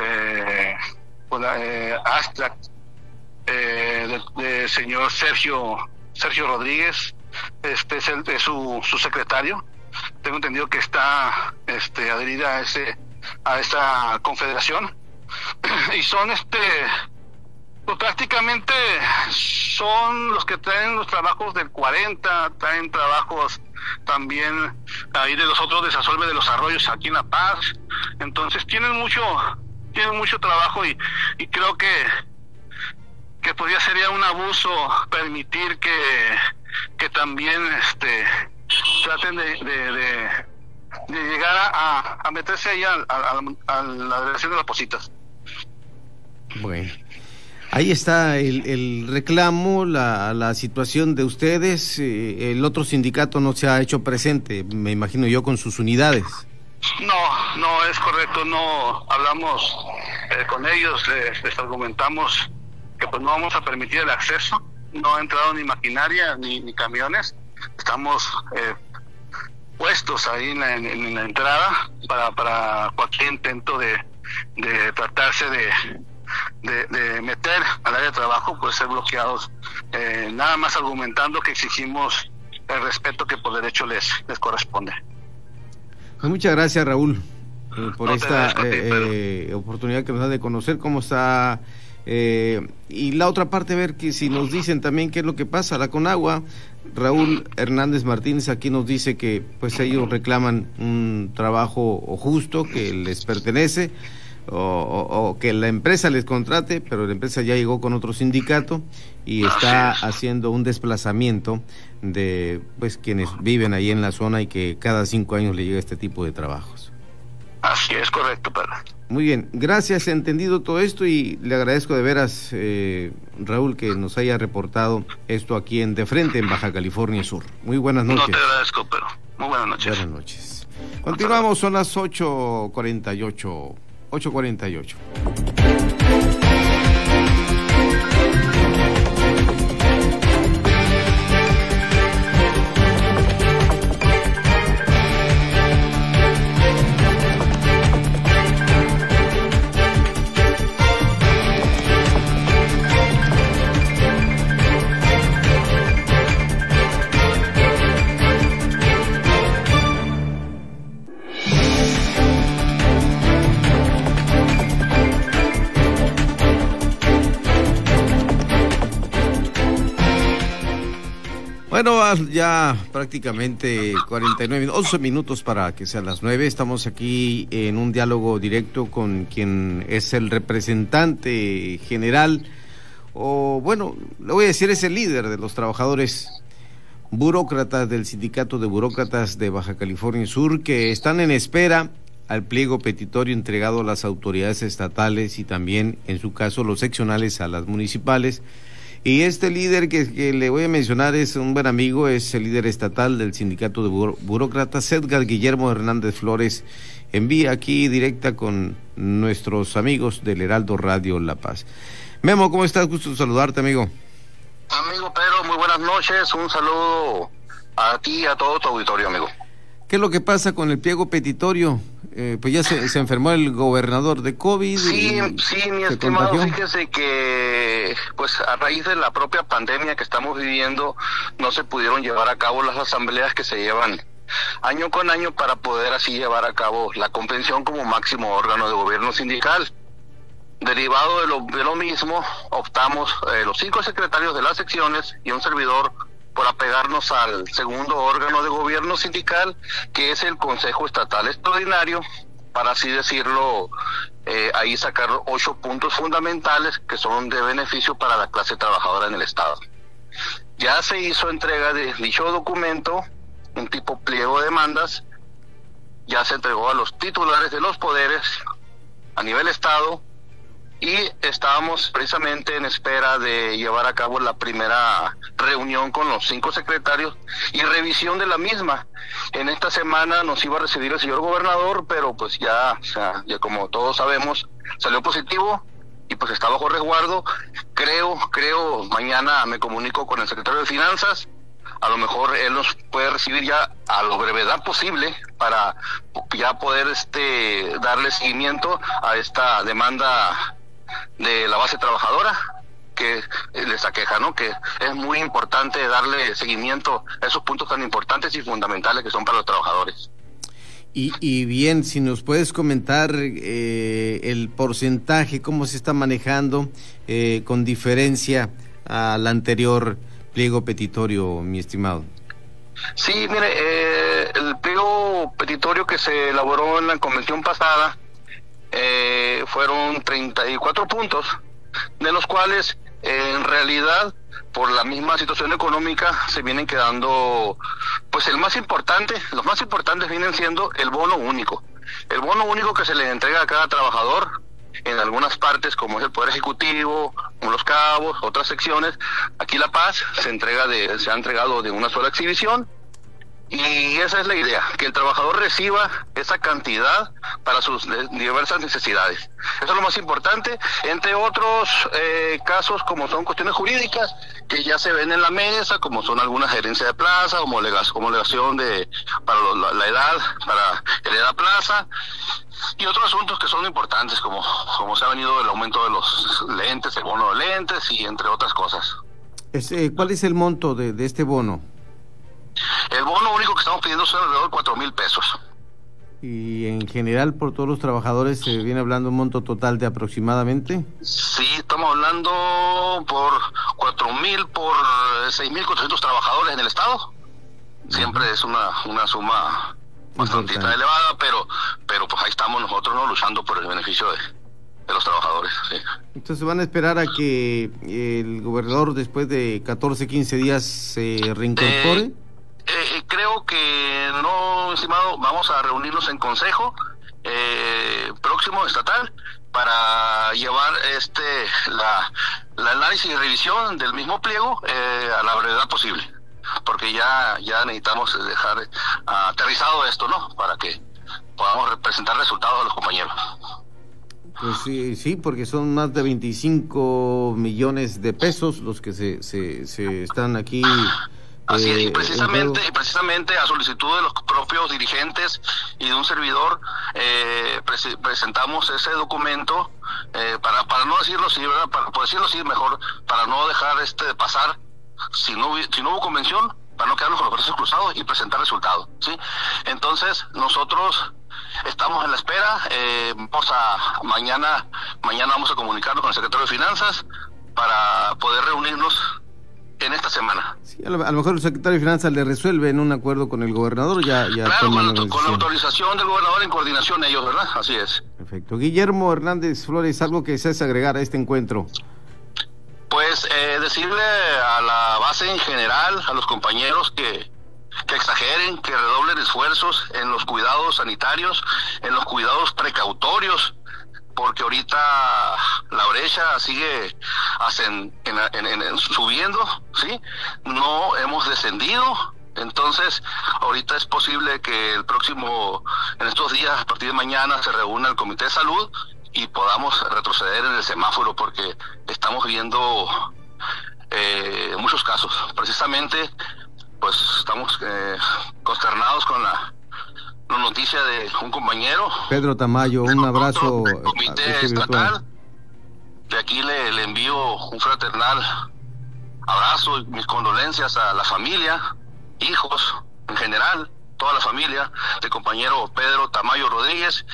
eh, eh, eh de, señor Sergio Sergio Rodríguez, este es, el, su, su secretario. Tengo entendido que está este, adherida a ese a esta confederación y son este pues prácticamente son los que traen los trabajos del 40, traen trabajos también ahí de los otros desasolve de los arroyos aquí en La Paz. Entonces tienen mucho, tienen mucho trabajo y, y creo que que podría sería un abuso permitir que, que también este traten de, de, llegar a, a, meterse ahí a, a, la dirección de las positas. Bueno. Ahí está el, reclamo, la, la, situación de ustedes. Eh, el otro sindicato no se ha hecho presente, me imagino yo, con sus unidades. No, no es correcto. No hablamos eh, con ellos, les, argumentamos que pues no vamos a permitir el acceso. No ha entrado ni maquinaria ni, ni camiones. Estamos eh, puestos ahí en la, en la, entrada para, para cualquier intento de, de tratarse de de, meter al área de trabajo, pues ser bloqueados, eh, nada más argumentando que exigimos el respeto que por derecho les, les corresponde. Pues muchas gracias, Raúl, eh, por esta eh, oportunidad que nos da de conocer cómo está. Y la otra parte, ver que si nos dicen también qué es lo que pasa, la Conagua, Raúl Hernández Martínez aquí nos dice que pues ellos reclaman un trabajo justo que les pertenece o, que la empresa les contrate, pero la empresa ya llegó con otro sindicato y está haciendo un desplazamiento de pues quienes viven ahí en la zona y que cada cinco años le llega este tipo de trabajos. Así es correcto, padre. Muy bien, gracias, he entendido todo esto y le agradezco de veras, eh, Raúl, que nos haya reportado esto aquí en De Frente, en Baja California Sur. Muy buenas noches. No te agradezco, pero muy buenas noches. Buenas noches. Continuamos, son las 8.48. 848. Ya prácticamente 49, 11 minutos para que sean las 9. Estamos aquí en un diálogo directo con quien es el representante general, o bueno, le voy a decir, es el líder de los trabajadores burócratas del Sindicato de Burócratas de Baja California Sur, que están en espera al pliego petitorio entregado a las autoridades estatales y también, en su caso, los seccionales a las municipales y este líder que, le voy a mencionar es un buen amigo, es el líder estatal del sindicato de burócratas, Edgar Guillermo Hernández Flores. Envía aquí directa con nuestros amigos del Heraldo Radio La Paz. Memo, ¿cómo estás? Gusto saludarte, amigo. Amigo Pedro, muy buenas noches. Un saludo a ti y a todo tu auditorio, amigo. ¿Qué es lo que pasa con el pliego petitorio? Eh, pues ya se, enfermó el gobernador de COVID. Sí, sí, mi estimado, fíjese que pues a raíz de la propia pandemia que estamos viviendo no se pudieron llevar a cabo las asambleas que se llevan año con año para poder así llevar a cabo la convención como máximo órgano de gobierno sindical. Derivado de lo, de lo mismo, optamos eh, los cinco secretarios de las secciones y un servidor por apegarnos al segundo órgano de gobierno sindical, que es el Consejo Estatal Extraordinario, para así decirlo, eh, ahí sacar ocho puntos fundamentales que son de beneficio para la clase trabajadora en el Estado. Ya se hizo entrega de dicho documento, un tipo pliego de demandas, ya se entregó a los titulares de los poderes a nivel Estado y estábamos precisamente en espera de llevar a cabo la primera reunión con los cinco secretarios y revisión de la misma. En esta semana nos iba a recibir el señor gobernador, pero pues ya, ya como todos sabemos, salió positivo y pues está bajo resguardo. Creo, creo, mañana me comunico con el secretario de Finanzas. A lo mejor él nos puede recibir ya a lo brevedad posible para ya poder este darle seguimiento a esta demanda de la base trabajadora que les aqueja, ¿no? Que es muy importante darle seguimiento a esos puntos tan importantes y fundamentales que son para los trabajadores. Y, y bien, si nos puedes comentar eh, el porcentaje, cómo se está manejando eh, con diferencia al anterior pliego petitorio, mi estimado. Sí, mire, eh, el pliego petitorio que se elaboró en la convención pasada, eh, fueron 34 puntos, de los cuales en realidad por la misma situación económica se vienen quedando, pues el más importante, los más importantes vienen siendo el bono único. El bono único que se le entrega a cada trabajador en algunas partes como es el Poder Ejecutivo, Los Cabos, otras secciones. Aquí La Paz se entrega de, se ha entregado de una sola exhibición y esa es la idea, que el trabajador reciba esa cantidad para sus diversas necesidades. Eso es lo más importante, entre otros eh, casos como son cuestiones jurídicas que ya se ven en la mesa, como son algunas gerencias de plaza, homologación de para la, edad, para heredar plaza, y otros asuntos que son importantes, como, como se ha venido el aumento de los lentes, el bono de lentes y entre otras cosas. Eh, ¿Cuál es el monto de, de este bono? El bono único que estamos pidiendo son alrededor de cuatro mil pesos. ¿Y en general por todos los trabajadores se viene hablando un monto total de aproximadamente? Sí, estamos hablando por cuatro mil, por seis mil cuatrocientos trabajadores en el Estado. Siempre es una, una suma bastante elevada, pero pero pues ahí estamos nosotros no luchando por el beneficio de, de los trabajadores. Sí. Entonces van a esperar a que el gobernador después de 14, 15 días se reincorpore. Eh, creo que no, estimado, vamos a reunirnos en consejo eh, próximo estatal para llevar este la, análisis y revisión del mismo pliego eh, a la brevedad posible. Porque ya ya necesitamos dejar aterrizado esto no para que podamos representar resultados a los compañeros. Pues sí, sí, porque son más de 25 millones de pesos los que se, se, se están aquí Así es, y eh, precisamente, y precisamente a solicitud de los propios dirigentes y de un servidor eh, presentamos ese documento eh, para, para no decirlo así, ¿verdad? Para, por decirlo así mejor, para no dejar este de pasar si no, si no hubo convención, para no quedarnos con los brazos cruzados y presentar resultados, ¿sí? Entonces, nosotros estamos en la espera, eh, vamos a, mañana, mañana vamos a comunicarnos con el secretario de Finanzas para poder esta a, lo, mejor el secretario de Finanzas le resuelve en un acuerdo con el gobernador, ya, ya Claro, con, la autorización del gobernador en coordinación ellos, ¿verdad? Así es. Perfecto. Guillermo Hernández Flores, algo que se hace agregar a este encuentro. Pues eh, decirle a la base en general, a los compañeros que, que exageren, que redoblen esfuerzos en los cuidados sanitarios, en los cuidados precautorios, porque ahorita la brecha sigue subiendo, ¿sí? No hemos descendido, entonces, ahorita es posible que el próximo, en estos días, a partir de mañana, se reúna el Comité de Salud y podamos retroceder en el semáforo porque estamos viendo eh, muchos casos. Precisamente, pues estamos eh, consternados con la noticia de un compañero. Pedro Tamayo, un abrazo. Comité estatal. De aquí le, le, envío un fraternal abrazo y mis condolencias a la familia, hijos en general, toda la familia del compañero Pedro Tamayo Rodríguez,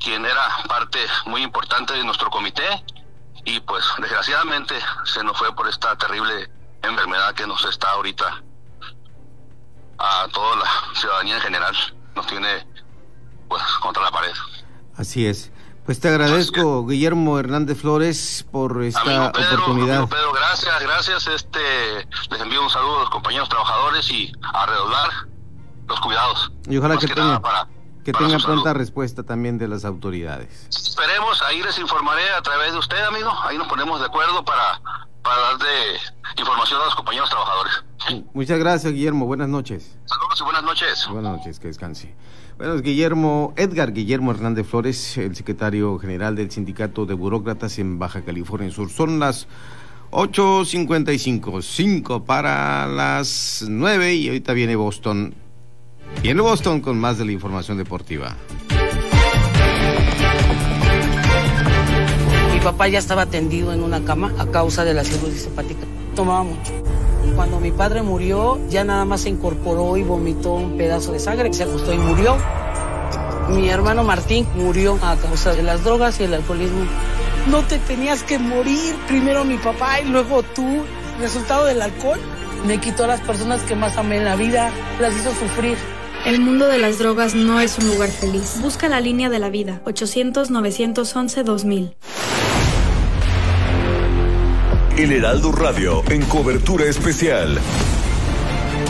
quien era parte muy importante de nuestro comité y pues desgraciadamente se nos fue por esta terrible enfermedad que nos está ahorita a toda la ciudadanía en general nos tiene pues contra la pared. Así es. Pues te agradezco, Guillermo Hernández Flores, por esta oportunidad. Pedro, gracias, gracias. Este, les envío un saludo a los compañeros trabajadores y a redoblar los cuidados. Y ojalá que, tenga, que tenga pronta respuesta también de las autoridades. Esperemos, ahí les informaré a través de usted, amigo. Ahí nos ponemos de acuerdo para, para dar de información a los compañeros trabajadores. Muchas gracias, Guillermo. Buenas noches. Saludos y buenas noches. Buenas noches, que descanse. Bueno, Guillermo, Edgar Guillermo Hernández Flores, el secretario general del Sindicato de Burócratas en Baja California Sur. Son las 8.55, 5 para las 9 y ahorita viene Boston. Viene Boston con más de la información deportiva. Mi papá ya estaba tendido en una cama a causa de la cirugía hepática. Tomaba mucho. Cuando mi padre murió, ya nada más se incorporó y vomitó un pedazo de sangre, se acostó y murió. Mi hermano Martín murió a causa de las drogas y el alcoholismo. No te tenías que morir, primero mi papá y luego tú. Resultado del alcohol me quitó a las personas que más amé en la vida, las hizo sufrir. El mundo de las drogas no es un lugar feliz. Busca la línea de la vida, 800-911-2000. El Heraldo Radio en cobertura especial.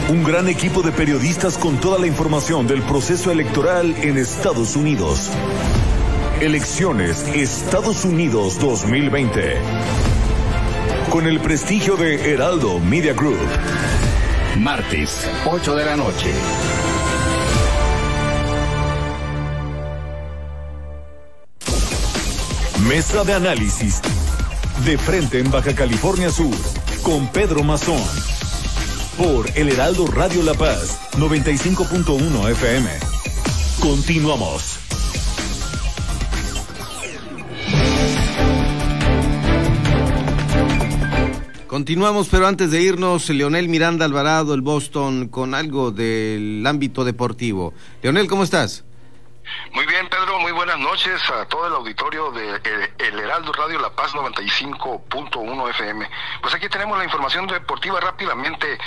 Un gran equipo de periodistas con toda la información del proceso electoral en Estados Unidos. Elecciones Estados Unidos 2020. Con el prestigio de Heraldo Media Group. Martes, 8 de la noche. Mesa de análisis de frente en Baja California Sur, con Pedro Mazón. Por El Heraldo Radio La Paz, 95.1 FM. Continuamos. Continuamos, pero antes de irnos, Leonel Miranda Alvarado, el Boston, con algo del ámbito deportivo. Leonel, ¿cómo estás? Muy bien, Muy buenas noches a todo el auditorio de eh, El Heraldo Radio La Paz 95.1 FM. Pues aquí tenemos la información deportiva rápidamente.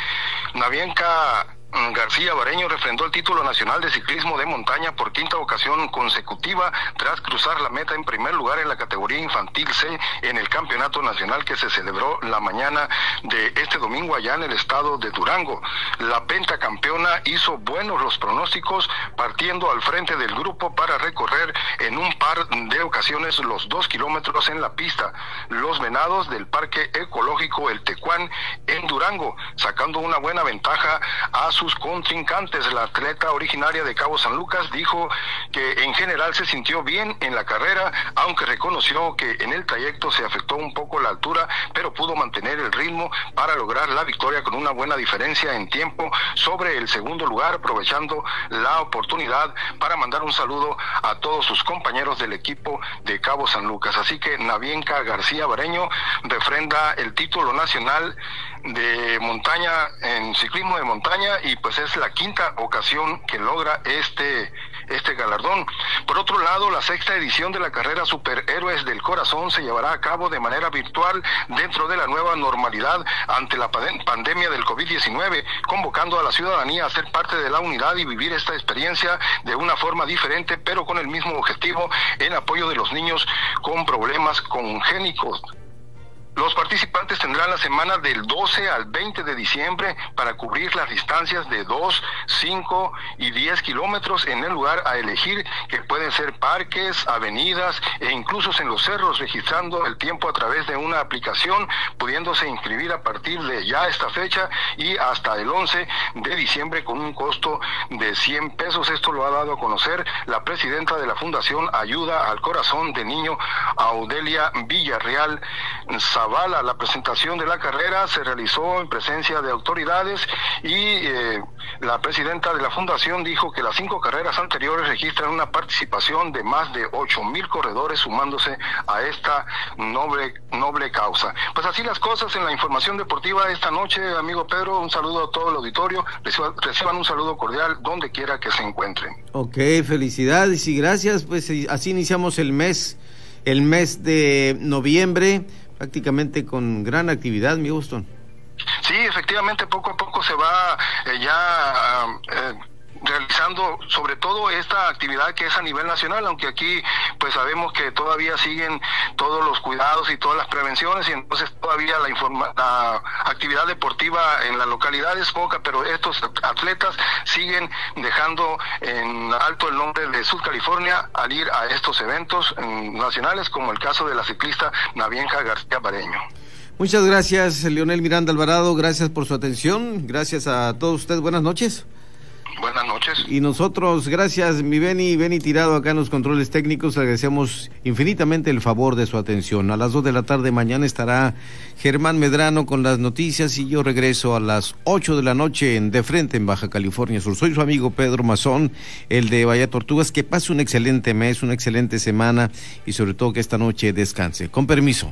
Navienca García Bareño refrendó el título nacional de ciclismo de montaña por quinta ocasión consecutiva tras cruzar la meta en primer lugar en la categoría infantil C en el campeonato nacional que se celebró la mañana de este domingo allá en el estado de Durango. La pentacampeona hizo buenos los pronósticos partiendo al frente del grupo para recorrer en un par de ocasiones los dos kilómetros en la pista. Los venados del Parque Ecológico El Tecuán en Durango, sacando una buena ventaja a su sus contrincantes. La atleta originaria de Cabo San Lucas dijo que en general se sintió bien en la carrera, aunque reconoció que en el trayecto se afectó un poco la altura, pero pudo mantener el ritmo para lograr la victoria con una buena diferencia en tiempo sobre el segundo lugar, aprovechando la oportunidad para mandar un saludo a todos sus compañeros del equipo de Cabo San Lucas. Así que Navienca García Bareño refrenda el título nacional de montaña en ciclismo de montaña y pues es la quinta ocasión que logra este este galardón. Por otro lado, la sexta edición de la carrera Superhéroes del Corazón se llevará a cabo de manera virtual dentro de la nueva normalidad ante la pandemia del COVID-19, convocando a la ciudadanía a ser parte de la unidad y vivir esta experiencia de una forma diferente, pero con el mismo objetivo en apoyo de los niños con problemas congénicos. Los participantes tendrán la semana del 12 al 20 de diciembre para cubrir las distancias de 2, 5 y 10 kilómetros en el lugar a elegir, que pueden ser parques, avenidas e incluso en los cerros, registrando el tiempo a través de una aplicación, pudiéndose inscribir a partir de ya esta fecha y hasta el 11 de diciembre con un costo de 100 pesos. Esto lo ha dado a conocer la presidenta de la Fundación Ayuda al Corazón de Niño, Audelia Villarreal. Zavala. La presentación de la carrera se realizó en presencia de autoridades y eh, la presidenta de la fundación dijo que las cinco carreras anteriores registran una participación de más de ocho mil corredores sumándose a esta noble, noble causa. Pues así las cosas en la información deportiva esta noche, amigo Pedro, un saludo a todo el auditorio, reciban un saludo cordial donde quiera que se encuentren. Ok, felicidades y gracias, pues así iniciamos el mes, el mes de noviembre prácticamente con gran actividad, mi Boston. Sí, efectivamente, poco a poco se va eh, ya eh, realizando sobre todo esta actividad que es a nivel nacional, aunque aquí pues sabemos que todavía siguen todos los cuidados y todas las prevenciones y entonces todavía la, informa la actividad deportiva en la localidad es poca, pero estos atletas siguen dejando en alto el nombre de Sud California al ir a estos eventos mm, nacionales como el caso de la ciclista Navienja García Bareño. Muchas gracias, Leonel Miranda Alvarado. Gracias por su atención. Gracias a todos ustedes. Buenas noches. Buenas noches. Y nosotros, gracias, mi Beni, Beni Tirado acá en los controles técnicos, agradecemos infinitamente el favor de su atención. A las dos de la tarde mañana estará Germán Medrano con las noticias y yo regreso a las ocho de la noche en De Frente en Baja California Sur. Soy su amigo Pedro Mazón, el de Bahía Tortugas. Que pase un excelente mes, una excelente semana y sobre todo que esta noche descanse. Con permiso.